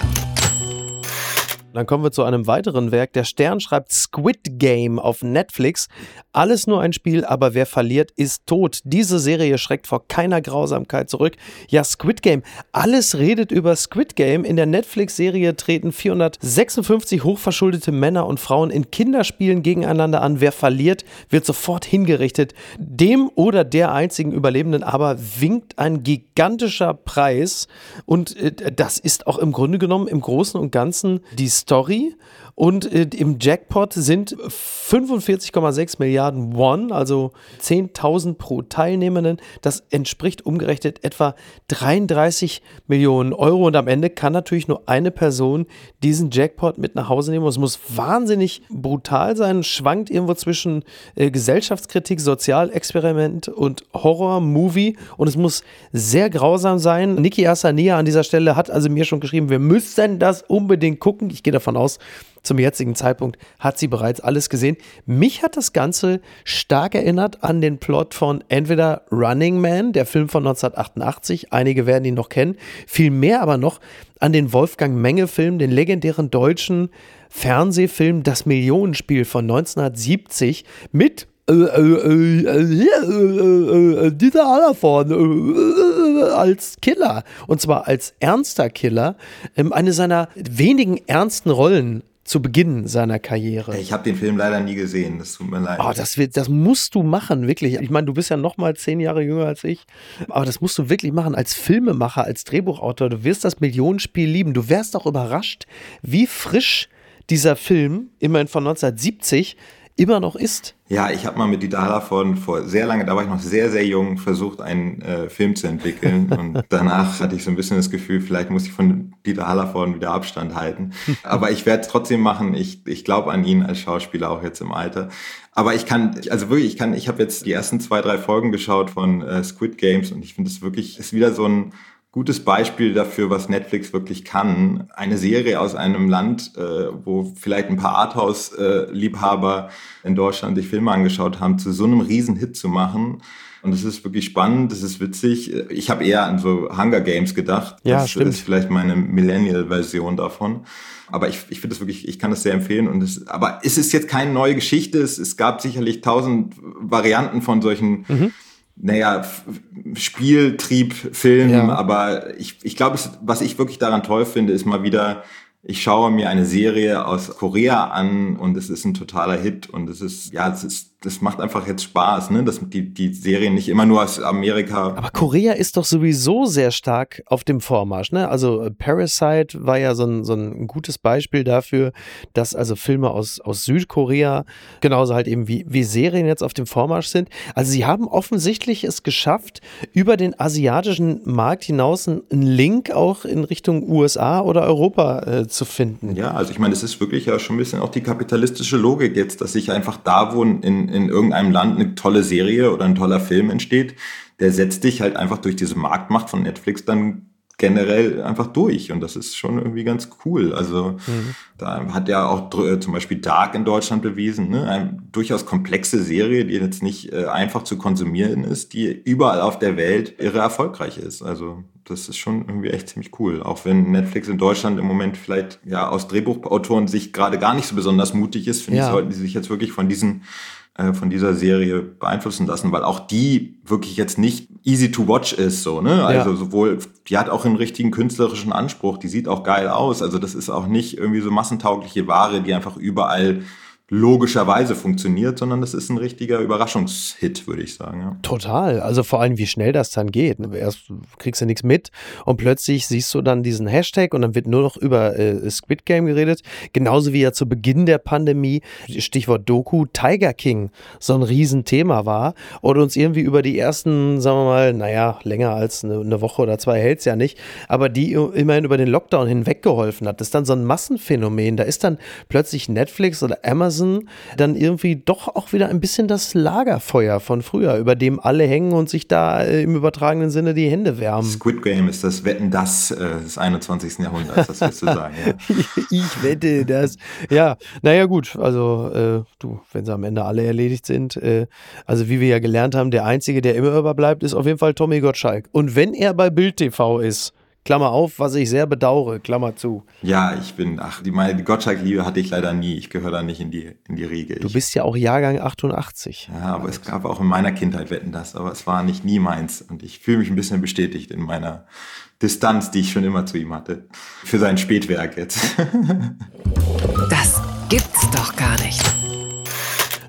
Dann kommen wir zu einem weiteren Werk. Der Stern schreibt Squid Game auf Netflix. Alles nur ein Spiel, aber wer verliert, ist tot. Diese Serie schreckt vor keiner Grausamkeit zurück. Ja, Squid Game. Alles redet über Squid Game. In der Netflix-Serie treten 456 hochverschuldete Männer und Frauen in Kinderspielen gegeneinander an. Wer verliert, wird sofort hingerichtet. Dem oder der einzigen Überlebenden aber winkt ein gigantischer Preis. Und äh, das ist auch im Grunde genommen im Großen und Ganzen die Story und äh, im Jackpot sind 45,6 Milliarden Won, also 10.000 pro Teilnehmenden. Das entspricht umgerechnet etwa 33 Millionen Euro. Und am Ende kann natürlich nur eine Person diesen Jackpot mit nach Hause nehmen. Und es muss wahnsinnig brutal sein, schwankt irgendwo zwischen äh, Gesellschaftskritik, Sozialexperiment und Horror-Movie. Und es muss sehr grausam sein. Niki Asania an dieser Stelle hat also mir schon geschrieben, wir müssen das unbedingt gucken. Ich gehe davon aus, zum jetzigen Zeitpunkt hat sie bereits alles gesehen. Mich hat das Ganze stark erinnert an den Plot von entweder Running Man, der Film von 1988, einige werden ihn noch kennen, viel mehr aber noch an den Wolfgang Menge-Film, den legendären deutschen Fernsehfilm Das Millionenspiel von 1970 mit Dieter Hallervorn als Killer und zwar als ernster Killer, eine seiner wenigen ernsten Rollen zu Beginn seiner Karriere. Ich habe den Film leider nie gesehen, das tut mir leid. Oh, das, wird, das musst du machen, wirklich. Ich meine, du bist ja noch mal zehn Jahre jünger als ich, aber das musst du wirklich machen als Filmemacher, als Drehbuchautor. Du wirst das Millionenspiel lieben. Du wärst auch überrascht, wie frisch dieser Film, immerhin von 1970, immer noch ist. Ja, ich habe mal mit Dieter Hallervorden vor sehr lange, da war ich noch sehr, sehr jung, versucht, einen äh, Film zu entwickeln. *laughs* Und danach hatte ich so ein bisschen das Gefühl, vielleicht muss ich von Dieter Hallervorden wieder Abstand halten. *laughs* Aber ich werde es trotzdem machen. Ich, ich glaube an ihn als Schauspieler, auch jetzt im Alter. Aber ich kann, also wirklich, ich kann, ich habe jetzt die ersten zwei, drei Folgen geschaut von äh, Squid Games und ich finde es wirklich, ist wieder so ein gutes Beispiel dafür, was Netflix wirklich kann. Eine Serie aus einem Land, äh, wo vielleicht ein paar Arthouse-Liebhaber in Deutschland sich Filme angeschaut haben, zu so einem Riesenhit zu machen. Und es ist wirklich spannend, es ist witzig. Ich habe eher an so Hunger Games gedacht. Ja, das stimmt. ist vielleicht meine Millennial-Version davon. Aber ich, ich finde es wirklich, ich kann das sehr empfehlen. Und es, aber es ist jetzt keine neue Geschichte. Es, es gab sicherlich tausend Varianten von solchen mhm naja, Spieltrieb, Film, ja. aber ich, ich glaube, was ich wirklich daran toll finde, ist mal wieder ich schaue mir eine Serie aus Korea an und es ist ein totaler Hit und es ist, ja, es ist, das macht einfach jetzt Spaß, ne, dass die, die Serien nicht immer nur aus Amerika. Aber Korea ist doch sowieso sehr stark auf dem Vormarsch, ne? Also äh, Parasite war ja so ein, so ein gutes Beispiel dafür, dass also Filme aus, aus Südkorea genauso halt eben wie, wie Serien jetzt auf dem Vormarsch sind. Also sie haben offensichtlich es geschafft, über den asiatischen Markt hinaus einen Link auch in Richtung USA oder Europa äh, zu finden. Ja, also ich meine, es ist wirklich ja schon ein bisschen auch die kapitalistische Logik jetzt, dass sich einfach da, wo in, in irgendeinem Land eine tolle Serie oder ein toller Film entsteht, der setzt dich halt einfach durch diese Marktmacht von Netflix dann generell einfach durch und das ist schon irgendwie ganz cool. Also mhm. da hat ja auch äh, zum Beispiel Dark in Deutschland bewiesen, ne? eine durchaus komplexe Serie, die jetzt nicht äh, einfach zu konsumieren ist, die überall auf der Welt irre erfolgreich ist. Also das ist schon irgendwie echt ziemlich cool. Auch wenn Netflix in Deutschland im Moment vielleicht ja aus Drehbuchautoren sich gerade gar nicht so besonders mutig ist, finde ja. ich, sollten sie sich jetzt wirklich von diesen von dieser Serie beeinflussen lassen, weil auch die wirklich jetzt nicht easy to watch ist, so, ne? Also ja. sowohl, die hat auch einen richtigen künstlerischen Anspruch, die sieht auch geil aus. Also das ist auch nicht irgendwie so massentaugliche Ware, die einfach überall logischerweise funktioniert, sondern das ist ein richtiger Überraschungshit, würde ich sagen. Ja. Total. Also vor allem, wie schnell das dann geht. Erst kriegst du nichts mit und plötzlich siehst du dann diesen Hashtag und dann wird nur noch über äh, Squid Game geredet. Genauso wie ja zu Beginn der Pandemie, Stichwort Doku, Tiger King so ein Riesenthema war und uns irgendwie über die ersten, sagen wir mal, naja, länger als eine, eine Woche oder zwei hält es ja nicht, aber die immerhin über den Lockdown hinweg geholfen hat. Das ist dann so ein Massenphänomen. Da ist dann plötzlich Netflix oder Amazon Amazon dann irgendwie doch auch wieder ein bisschen das Lagerfeuer von früher, über dem alle hängen und sich da äh, im übertragenen Sinne die Hände wärmen. Squid Game ist das Wetten das äh, des 21. Jahrhunderts, das willst du sagen. Ja. *laughs* ich wette das. Ja, naja gut, also äh, du, wenn sie am Ende alle erledigt sind, äh, also wie wir ja gelernt haben, der Einzige, der immer überbleibt, ist auf jeden Fall Tommy Gottschalk. Und wenn er bei Bild TV ist, Klammer auf, was ich sehr bedauere, Klammer zu. Ja, ich bin, ach, die, meine Gottschalk-Liebe hatte ich leider nie. Ich gehöre da nicht in die, in die Riege. Du bist ja auch Jahrgang 88. Ja, aber es gab auch in meiner Kindheit Wetten das, aber es war nicht nie meins. Und ich fühle mich ein bisschen bestätigt in meiner Distanz, die ich schon immer zu ihm hatte. Für sein Spätwerk jetzt. *laughs* das gibt's doch gar nicht.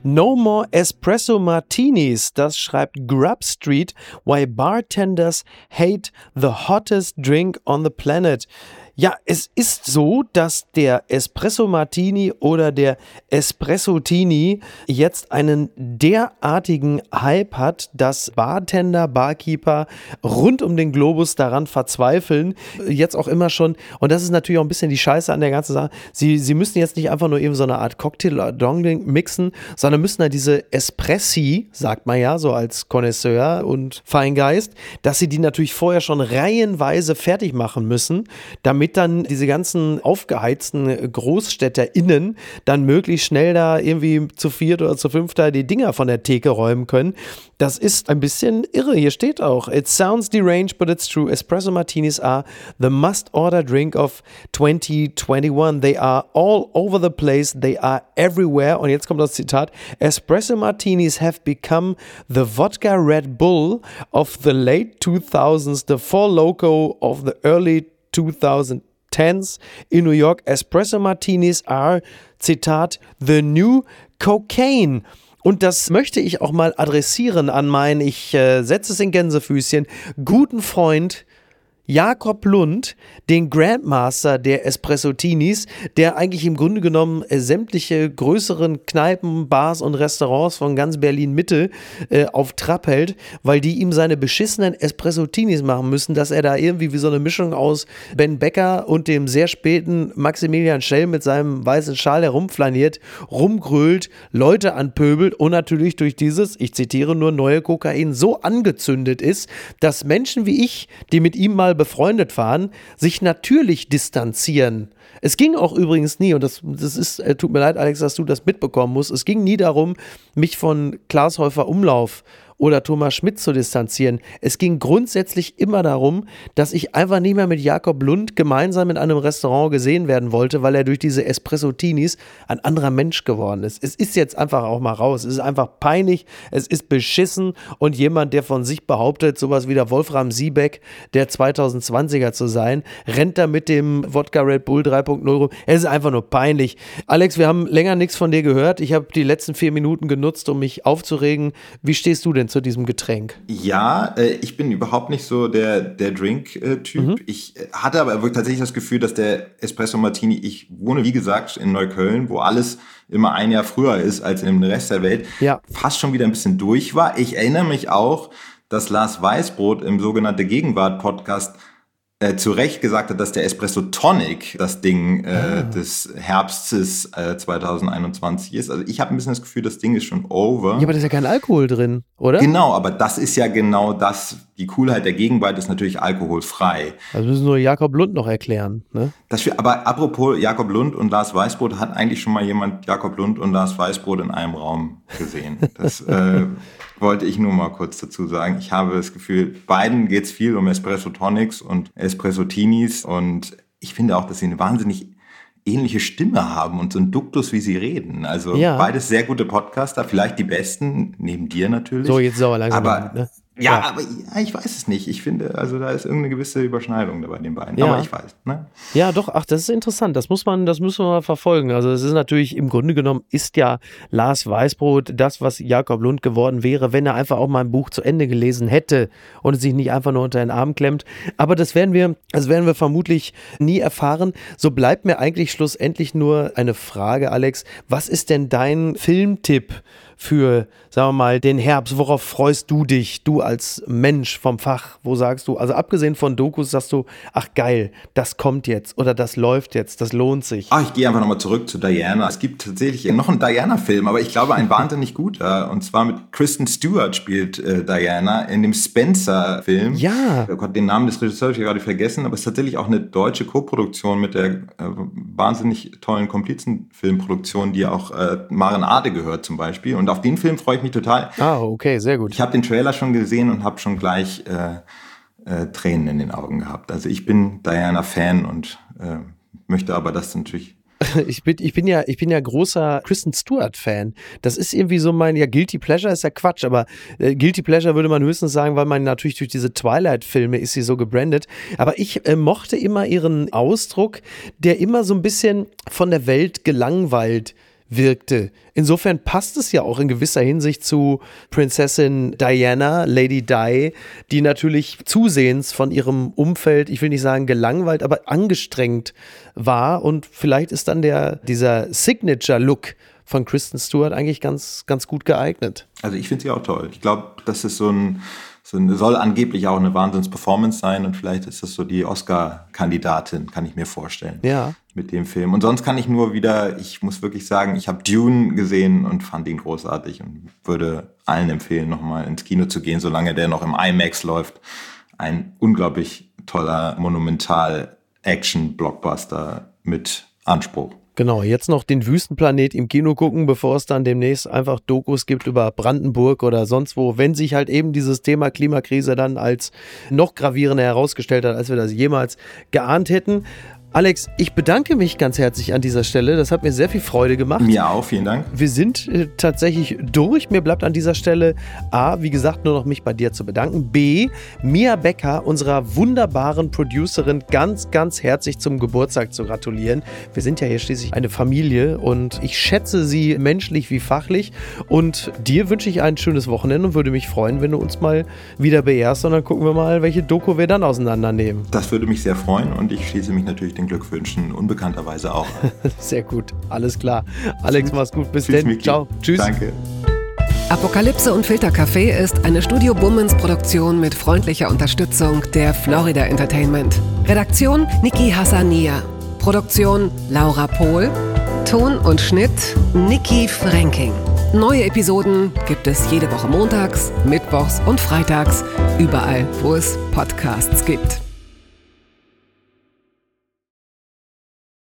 No more espresso martinis, das schreibt Grub Street, why bartenders hate the hottest drink on the planet. Ja, es ist so, dass der Espresso Martini oder der Espresso Tini jetzt einen derartigen Hype hat, dass Bartender, Barkeeper rund um den Globus daran verzweifeln. Jetzt auch immer schon, und das ist natürlich auch ein bisschen die Scheiße an der ganzen Sache, sie, sie müssen jetzt nicht einfach nur eben so eine Art Cocktail-Dongling mixen, sondern müssen da diese Espressi, sagt man ja, so als Connoisseur und Feingeist, dass sie die natürlich vorher schon reihenweise fertig machen müssen, damit damit dann diese ganzen aufgeheizten GroßstädterInnen dann möglichst schnell da irgendwie zu viert oder zu fünfter die Dinger von der Theke räumen können. Das ist ein bisschen irre. Hier steht auch, it sounds deranged, but it's true. Espresso Martinis are the must-order drink of 2021. They are all over the place. They are everywhere. Und jetzt kommt das Zitat. Espresso Martinis have become the vodka Red Bull of the late 2000s, the Four Loco of the early 2010s in New York. Espresso Martinis are, Zitat, the new cocaine. Und das möchte ich auch mal adressieren an meinen, ich äh, setze es in Gänsefüßchen, guten Freund Jakob Lund, den Grandmaster der Espressotinis, der eigentlich im Grunde genommen äh, sämtliche größeren Kneipen, Bars und Restaurants von ganz Berlin Mitte äh, auf Trab hält, weil die ihm seine beschissenen Espressotinis machen müssen, dass er da irgendwie wie so eine Mischung aus Ben Becker und dem sehr späten Maximilian Schell mit seinem weißen Schal herumflaniert, rumgrölt, Leute anpöbelt und natürlich durch dieses, ich zitiere nur, neue Kokain so angezündet ist, dass Menschen wie ich, die mit ihm mal befreundet waren, sich natürlich distanzieren. Es ging auch übrigens nie, und das, das ist, äh, tut mir leid, Alex, dass du das mitbekommen musst, es ging nie darum, mich von Klaas Häufer Umlauf oder Thomas Schmidt zu distanzieren. Es ging grundsätzlich immer darum, dass ich einfach nicht mehr mit Jakob Lund gemeinsam in einem Restaurant gesehen werden wollte, weil er durch diese Espresso-Tinis ein anderer Mensch geworden ist. Es ist jetzt einfach auch mal raus. Es ist einfach peinlich, es ist beschissen und jemand, der von sich behauptet, sowas wie der Wolfram Siebeck der 2020er zu sein, rennt da mit dem Wodka Red Bull 3.0 rum. Es ist einfach nur peinlich. Alex, wir haben länger nichts von dir gehört. Ich habe die letzten vier Minuten genutzt, um mich aufzuregen. Wie stehst du denn zu diesem Getränk? Ja, äh, ich bin überhaupt nicht so der, der Drink-Typ. Mhm. Ich hatte aber tatsächlich das Gefühl, dass der Espresso Martini, ich wohne wie gesagt in Neukölln, wo alles immer ein Jahr früher ist als im Rest der Welt, ja. fast schon wieder ein bisschen durch war. Ich erinnere mich auch, dass Lars Weißbrot im sogenannten Gegenwart-Podcast äh, zu Recht gesagt hat, dass der Espresso Tonic das Ding äh, ah. des Herbstes äh, 2021 ist. Also ich habe ein bisschen das Gefühl, das Ding ist schon over. Ja, aber da ist ja kein Alkohol drin, oder? Genau, aber das ist ja genau das. Die Coolheit der Gegenwart ist natürlich alkoholfrei. Also müssen nur Jakob Lund noch erklären. Ne? Das aber apropos Jakob Lund und Lars Weißbrot, hat eigentlich schon mal jemand Jakob Lund und Lars Weißbrot in einem Raum gesehen. Das *laughs* äh, wollte ich nur mal kurz dazu sagen. Ich habe das Gefühl, beiden geht es viel um Espresso Tonics und Espresso Tinis und ich finde auch, dass sie eine wahnsinnig ähnliche Stimme haben und so ein Duktus, wie sie reden. Also Ja. beides sehr gute Podcaster, vielleicht die besten, neben dir natürlich. So, jetzt ist aber langsam. aber, ne? Ja, Ja. aber ja, ich weiß es nicht. Ich finde, also da ist irgendeine gewisse Überschneidung bei den beiden. Ja. Aber ich weiß, ne? Ja, doch, ach, das ist interessant. Das muss man, das müssen wir mal verfolgen. Also es ist natürlich, im Grunde genommen ist ja Lars Weißbrot das, was Jakob Lund geworden wäre, wenn er einfach auch mal ein Buch zu Ende gelesen hätte und sich nicht einfach nur unter den Arm klemmt. Aber das werden wir, das werden wir vermutlich nie erfahren. So bleibt mir eigentlich schlussendlich nur eine Frage, Alex. Was ist denn dein Filmtipp für, sagen wir mal, den Herbst? Worauf freust du dich, du als Mensch vom Fach? Wo sagst du, also abgesehen von Dokus, sagst du, ach geil, das kommt jetzt oder das läuft jetzt, das lohnt sich. Ah, ich gehe einfach nochmal zurück zu Diana. Es gibt tatsächlich noch einen Diana-Film, aber ich glaube ein wahnsinnig guter. Und zwar mit Kristen Stewart spielt äh, Diana in dem Spencer-Film. Ja. Oh Gott, den Namen des Regisseurs habe ich gerade vergessen, aber es ist tatsächlich auch eine deutsche Koproduktion mit der äh, wahnsinnig tollen Komplizenfilmproduktion, die auch äh, Maren Ade gehört zum Beispiel. Und auf den Film freue ich mich total. Ah, okay, sehr gut. Ich habe den Trailer schon gesehen und habe schon gleich äh, äh, Tränen in den Augen gehabt. Also ich bin Diana-Fan und äh, möchte aber das natürlich *laughs* Ich bin, ich bin ja, ich bin ja großer Kristen Stewart-Fan. Das ist irgendwie so mein, ja, Guilty Pleasure ist ja Quatsch, aber äh, Guilty Pleasure würde man höchstens sagen, weil man natürlich durch diese Twilight-Filme ist sie so gebrandet. Aber ich äh, mochte immer ihren Ausdruck, der immer so ein bisschen von der Welt gelangweilt wirkte. Insofern passt es ja auch in gewisser Hinsicht zu Prinzessin Diana, Lady Di, die natürlich zusehends von ihrem Umfeld, ich will nicht sagen gelangweilt, aber angestrengt war und vielleicht ist dann der dieser Signature Look von Kristen Stewart eigentlich ganz ganz gut geeignet. Also ich finde sie auch toll. Ich glaube, das ist so ein, soll angeblich auch eine Wahnsinns-Performance sein und vielleicht ist das so die Oscar-Kandidatin, kann ich mir vorstellen. Ja. Mit dem Film. Und sonst kann ich nur wieder, ich muss wirklich sagen, ich habe Dune gesehen und fand ihn großartig und würde allen empfehlen, nochmal ins Kino zu gehen, solange der noch im IMAX läuft. Ein unglaublich toller Monumental-Action-Blockbuster mit Anspruch. Genau, jetzt noch den Wüstenplanet im Kino gucken, bevor es dann demnächst einfach Dokus gibt über Brandenburg oder sonst wo, wenn sich halt eben dieses Thema Klimakrise dann als noch gravierender herausgestellt hat, als wir das jemals geahnt hätten. Alex, ich bedanke mich ganz herzlich an dieser Stelle. Das hat mir sehr viel Freude gemacht. Mir auch, vielen Dank. Wir sind äh, tatsächlich durch. Mir bleibt an dieser Stelle A, wie gesagt, nur noch mich bei dir zu bedanken. B, Mia Becker, unserer wunderbaren Producerin, ganz, ganz herzlich zum Geburtstag zu gratulieren. Wir sind ja hier schließlich eine Familie und ich schätze sie menschlich wie fachlich. Und dir wünsche ich ein schönes Wochenende und würde mich freuen, wenn du uns mal wieder beehrst und dann gucken wir mal, welche Doku wir dann auseinandernehmen. Das würde mich sehr freuen und ich schließe mich natürlich den Glückwünschen unbekannterweise auch. *laughs* Sehr gut, alles klar. Alex, mach's gut. Bis Tschüss, dann. Ciao. Tschüss. Danke. Apokalypse und Filtercafé ist eine Studio Bummens Produktion mit freundlicher Unterstützung der Florida Entertainment. Redaktion Niki Hassania. Produktion Laura Pohl. Ton und Schnitt Niki Franking. Neue Episoden gibt es jede Woche montags, mittwochs und freitags, überall, wo es Podcasts gibt.